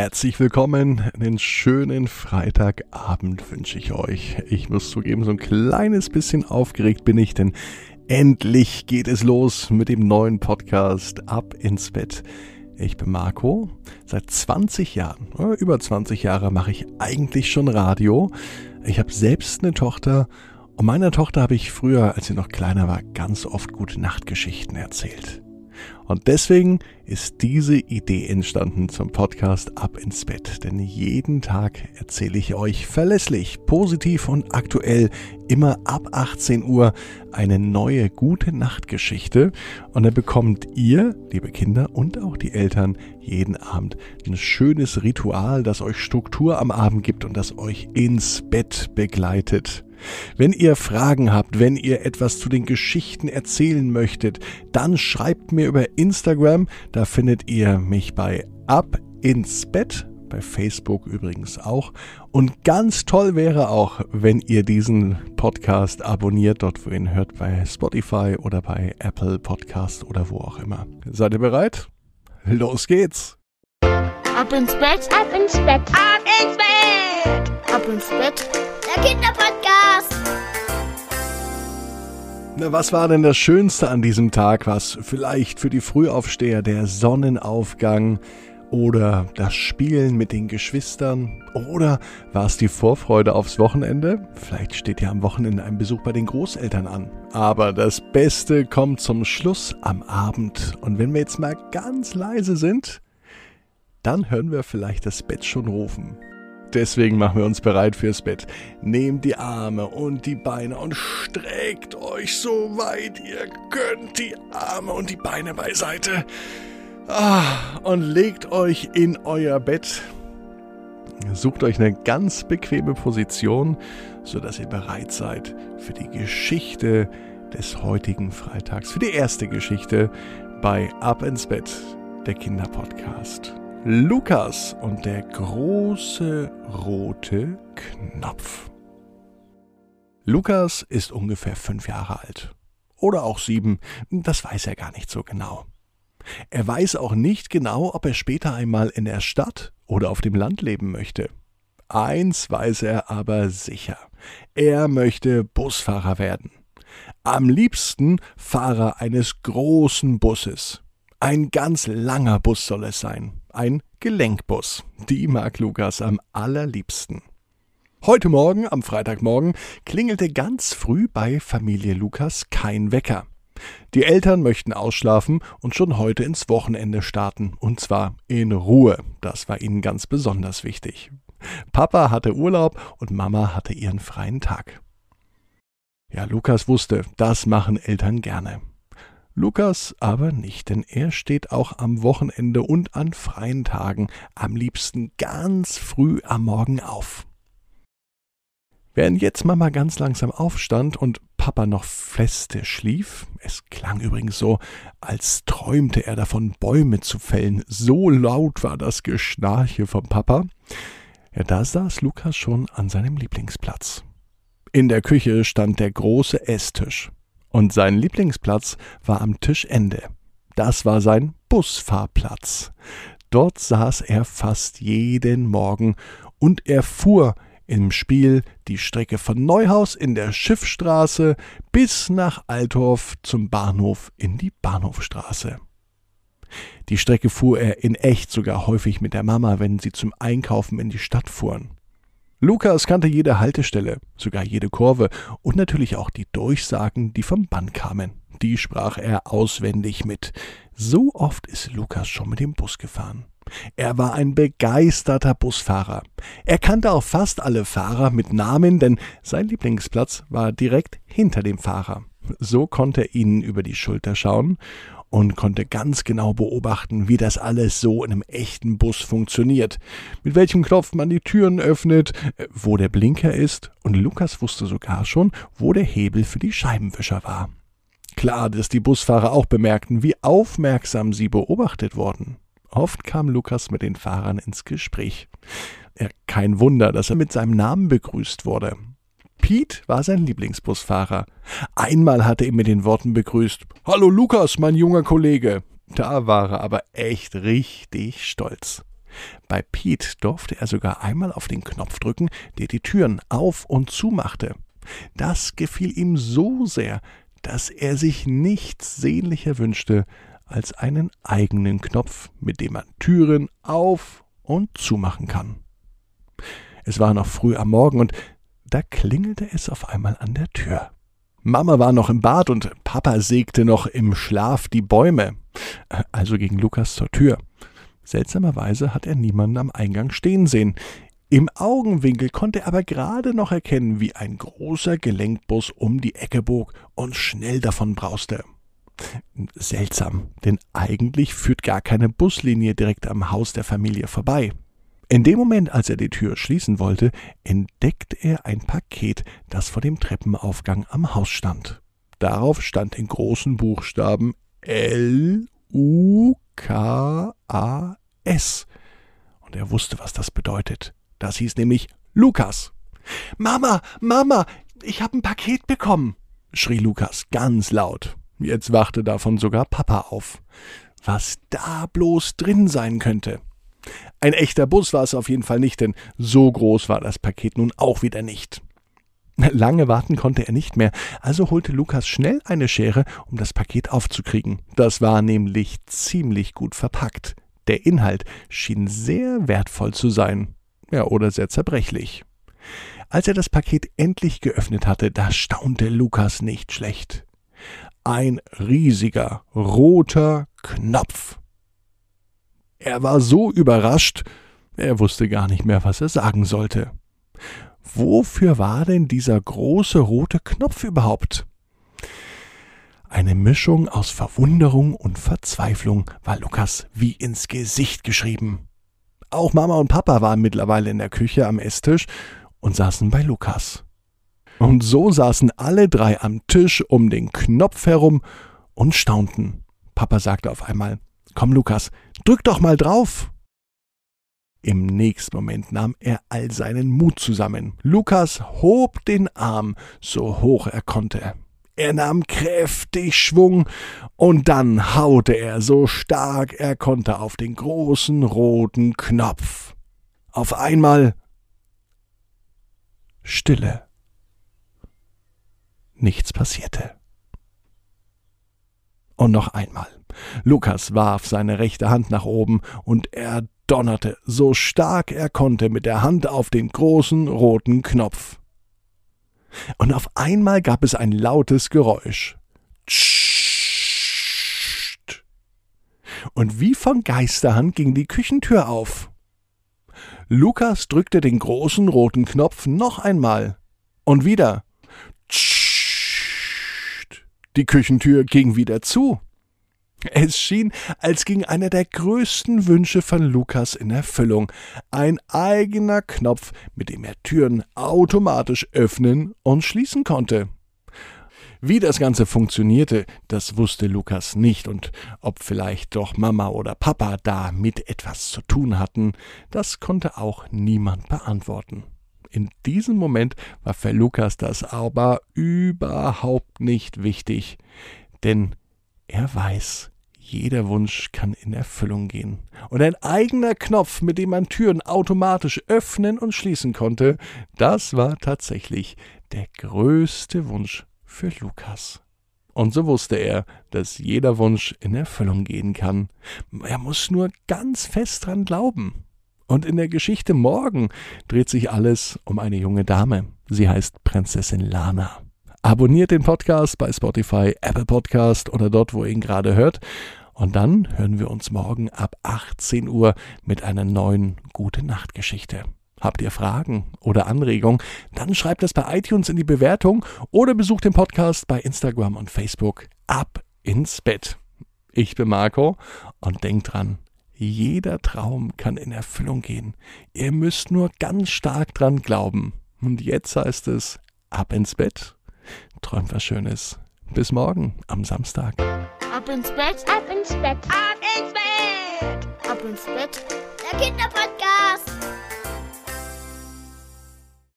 Herzlich willkommen. Einen schönen Freitagabend wünsche ich euch. Ich muss zugeben, so ein kleines bisschen aufgeregt bin ich, denn endlich geht es los mit dem neuen Podcast Ab ins Bett. Ich bin Marco. Seit 20 Jahren, über 20 Jahre mache ich eigentlich schon Radio. Ich habe selbst eine Tochter und meiner Tochter habe ich früher, als sie noch kleiner war, ganz oft gute Nachtgeschichten erzählt. Und deswegen ist diese Idee entstanden zum Podcast Ab ins Bett. Denn jeden Tag erzähle ich euch verlässlich, positiv und aktuell immer ab 18 Uhr eine neue gute Nachtgeschichte. Und dann bekommt ihr, liebe Kinder und auch die Eltern, jeden Abend ein schönes Ritual, das euch Struktur am Abend gibt und das euch ins Bett begleitet. Wenn ihr Fragen habt, wenn ihr etwas zu den Geschichten erzählen möchtet, dann schreibt mir über Instagram. Da findet ihr mich bei Ab ins Bett. Bei Facebook übrigens auch. Und ganz toll wäre auch, wenn ihr diesen Podcast abonniert, dort wo ihr ihn hört, bei Spotify oder bei Apple Podcast oder wo auch immer. Seid ihr bereit? Los geht's! Ab ins Bett, ab ins Bett, ab ins Bett, ab ins Bett, der Kinderpodcast. Na, was war denn das Schönste an diesem Tag? Was vielleicht für die Frühaufsteher der Sonnenaufgang oder das Spielen mit den Geschwistern oder war es die Vorfreude aufs Wochenende? Vielleicht steht ja am Wochenende ein Besuch bei den Großeltern an. Aber das Beste kommt zum Schluss am Abend. Und wenn wir jetzt mal ganz leise sind, dann hören wir vielleicht das Bett schon rufen. Deswegen machen wir uns bereit fürs Bett. Nehmt die Arme und die Beine und streckt euch so weit ihr könnt die Arme und die Beine beiseite. Ah, und legt euch in euer Bett. Sucht euch eine ganz bequeme Position, sodass ihr bereit seid für die Geschichte des heutigen Freitags, für die erste Geschichte bei Ab ins Bett, der Kinderpodcast. Lukas und der große rote Knopf. Lukas ist ungefähr fünf Jahre alt. Oder auch sieben, das weiß er gar nicht so genau. Er weiß auch nicht genau, ob er später einmal in der Stadt oder auf dem Land leben möchte. Eins weiß er aber sicher. Er möchte Busfahrer werden. Am liebsten Fahrer eines großen Busses. Ein ganz langer Bus soll es sein ein Gelenkbus. Die mag Lukas am allerliebsten. Heute Morgen, am Freitagmorgen, klingelte ganz früh bei Familie Lukas kein Wecker. Die Eltern möchten ausschlafen und schon heute ins Wochenende starten, und zwar in Ruhe. Das war ihnen ganz besonders wichtig. Papa hatte Urlaub und Mama hatte ihren freien Tag. Ja, Lukas wusste, das machen Eltern gerne. Lukas aber nicht, denn er steht auch am Wochenende und an freien Tagen am liebsten ganz früh am Morgen auf. Während jetzt Mama ganz langsam aufstand und Papa noch feste schlief, es klang übrigens so, als träumte er davon, Bäume zu fällen, so laut war das Geschnarche vom Papa, ja, da saß Lukas schon an seinem Lieblingsplatz. In der Küche stand der große Esstisch. Und sein Lieblingsplatz war am Tischende. Das war sein Busfahrplatz. Dort saß er fast jeden Morgen und er fuhr im Spiel die Strecke von Neuhaus in der Schiffstraße bis nach Althoff zum Bahnhof in die Bahnhofstraße. Die Strecke fuhr er in echt sogar häufig mit der Mama, wenn sie zum Einkaufen in die Stadt fuhren. Lukas kannte jede Haltestelle, sogar jede Kurve und natürlich auch die Durchsagen, die vom Band kamen. Die sprach er auswendig mit. So oft ist Lukas schon mit dem Bus gefahren. Er war ein begeisterter Busfahrer. Er kannte auch fast alle Fahrer mit Namen, denn sein Lieblingsplatz war direkt hinter dem Fahrer. So konnte er ihnen über die Schulter schauen und konnte ganz genau beobachten, wie das alles so in einem echten Bus funktioniert. Mit welchem Knopf man die Türen öffnet, äh, wo der Blinker ist und Lukas wusste sogar schon, wo der Hebel für die Scheibenwischer war. Klar, dass die Busfahrer auch bemerkten, wie aufmerksam sie beobachtet wurden. Oft kam Lukas mit den Fahrern ins Gespräch. kein Wunder, dass er mit seinem Namen begrüßt wurde. Pete war sein Lieblingsbusfahrer. Einmal hatte er ihn mit den Worten begrüßt: Hallo Lukas, mein junger Kollege. Da war er aber echt richtig stolz. Bei Pete durfte er sogar einmal auf den Knopf drücken, der die Türen auf und zumachte. Das gefiel ihm so sehr, dass er sich nichts sehnlicher wünschte als einen eigenen Knopf, mit dem man Türen auf und zumachen kann. Es war noch früh am Morgen und da klingelte es auf einmal an der Tür. Mama war noch im Bad und Papa sägte noch im Schlaf die Bäume. Also ging Lukas zur Tür. Seltsamerweise hat er niemanden am Eingang stehen sehen. Im Augenwinkel konnte er aber gerade noch erkennen, wie ein großer Gelenkbus um die Ecke bog und schnell davon brauste. Seltsam, denn eigentlich führt gar keine Buslinie direkt am Haus der Familie vorbei. In dem Moment, als er die Tür schließen wollte, entdeckte er ein Paket, das vor dem Treppenaufgang am Haus stand. Darauf stand in großen Buchstaben L U K A S. Und er wusste, was das bedeutet. Das hieß nämlich Lukas. Mama, Mama, ich habe ein Paket bekommen, schrie Lukas ganz laut. Jetzt wachte davon sogar Papa auf. Was da bloß drin sein könnte. Ein echter Bus war es auf jeden Fall nicht, denn so groß war das Paket nun auch wieder nicht. Lange warten konnte er nicht mehr, also holte Lukas schnell eine Schere, um das Paket aufzukriegen. Das war nämlich ziemlich gut verpackt. Der Inhalt schien sehr wertvoll zu sein. Ja, oder sehr zerbrechlich. Als er das Paket endlich geöffnet hatte, da staunte Lukas nicht schlecht. Ein riesiger roter Knopf. Er war so überrascht, er wusste gar nicht mehr, was er sagen sollte. Wofür war denn dieser große rote Knopf überhaupt? Eine Mischung aus Verwunderung und Verzweiflung war Lukas wie ins Gesicht geschrieben. Auch Mama und Papa waren mittlerweile in der Küche am Esstisch und saßen bei Lukas. Und so saßen alle drei am Tisch um den Knopf herum und staunten. Papa sagte auf einmal Komm, Lukas, drück doch mal drauf. Im nächsten Moment nahm er all seinen Mut zusammen. Lukas hob den Arm so hoch er konnte. Er nahm kräftig Schwung und dann haute er so stark er konnte auf den großen roten Knopf. Auf einmal Stille. Nichts passierte. Und noch einmal. Lukas warf seine rechte Hand nach oben und er donnerte so stark er konnte mit der Hand auf den großen roten Knopf. Und auf einmal gab es ein lautes Geräusch. Und wie von Geisterhand ging die Küchentür auf. Lukas drückte den großen roten Knopf noch einmal. Und wieder. Die Küchentür ging wieder zu. Es schien, als ging einer der größten Wünsche von Lukas in Erfüllung. Ein eigener Knopf, mit dem er Türen automatisch öffnen und schließen konnte. Wie das Ganze funktionierte, das wusste Lukas nicht, und ob vielleicht doch Mama oder Papa da mit etwas zu tun hatten, das konnte auch niemand beantworten. In diesem Moment war für Lukas das aber überhaupt nicht wichtig, denn er weiß, jeder Wunsch kann in Erfüllung gehen. Und ein eigener Knopf, mit dem man Türen automatisch öffnen und schließen konnte, das war tatsächlich der größte Wunsch für Lukas. Und so wusste er, dass jeder Wunsch in Erfüllung gehen kann. Er muss nur ganz fest dran glauben. Und in der Geschichte morgen dreht sich alles um eine junge Dame. Sie heißt Prinzessin Lana. Abonniert den Podcast bei Spotify, Apple Podcast oder dort, wo ihr ihn gerade hört. Und dann hören wir uns morgen ab 18 Uhr mit einer neuen Gute Nacht Geschichte. Habt ihr Fragen oder Anregungen? Dann schreibt das bei iTunes in die Bewertung oder besucht den Podcast bei Instagram und Facebook. Ab ins Bett. Ich bin Marco und denkt dran, jeder Traum kann in Erfüllung gehen. Ihr müsst nur ganz stark dran glauben. Und jetzt heißt es, ab ins Bett Träumt was Schönes. Bis morgen am Samstag. Ab ins Bett, ab ins Bett, ab ins Bett, ab ins Bett. Der Kinderpodcast.